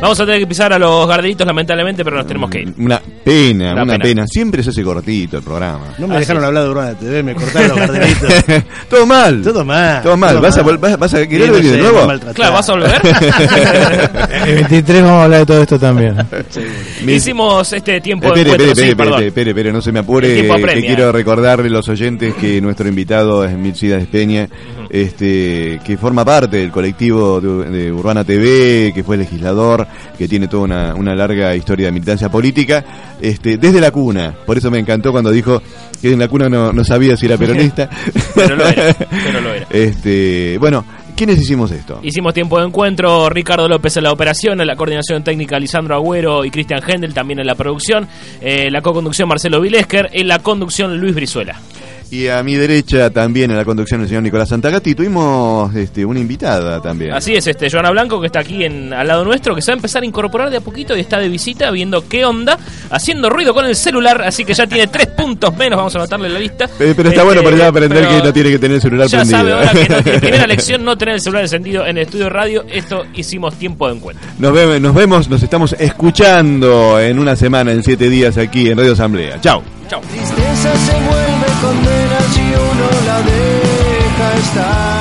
Vamos a tener que pisar a los Gardelitos, lamentablemente, pero nos tenemos que ir. Una pena, Una una, pena. pena. Siempre se hace cortito el programa. No me Así dejaron es. hablar de Urbana TV, me cortaron los Gardelitos. Todo mal. Todo mal. Todo mal. ¿Vas, A, vol- vas, vas a querer sé, de nuevo? Claro, ¿vas a volver? El 23 vamos a hablar de todo esto también. Me- Hicimos este tiempo de Espere, encuentro, espere, sí, espere, perdón. espere, espere, espere, no se me apure. que quiero recordarle a los oyentes que nuestro invitado es Milcida Espeña, este, que forma parte del colectivo de, de Urbana TV, que fue legislador, que tiene toda una, una larga historia de militancia política, este, desde la cuna. Por eso me encantó cuando dijo que en la cuna no, no sabía si era peronista. Pero lo era, pero lo era. Este, bueno, ¿Quiénes hicimos esto? Hicimos tiempo de encuentro, Ricardo López en la operación, en la coordinación técnica Lisandro Agüero y Cristian Hendel también en la producción, eh, la co-conducción Marcelo Vilesker, en la conducción Luis Brizuela. Y a mi derecha también en la conducción el señor Nicolás Santagati tuvimos este, una invitada también. Así es, este Joana Blanco que está aquí en, al lado nuestro, que se va a empezar a incorporar de a poquito y está de visita viendo qué onda, haciendo ruido con el celular, así que ya tiene tres puntos menos, vamos a anotarle la lista. Pero, pero está Este, bueno para ya aprender que no tiene que tener el celular Ya prendido. sabe ahora que no, que primera lección no tener el celular encendido en el estudio radio, esto hicimos tiempo de encuentro. Nos vemos, nos vemos, nos estamos escuchando en una semana, en siete días aquí en Radio Asamblea. Chao. Tristeza se vuelve condena si uno la deja estar.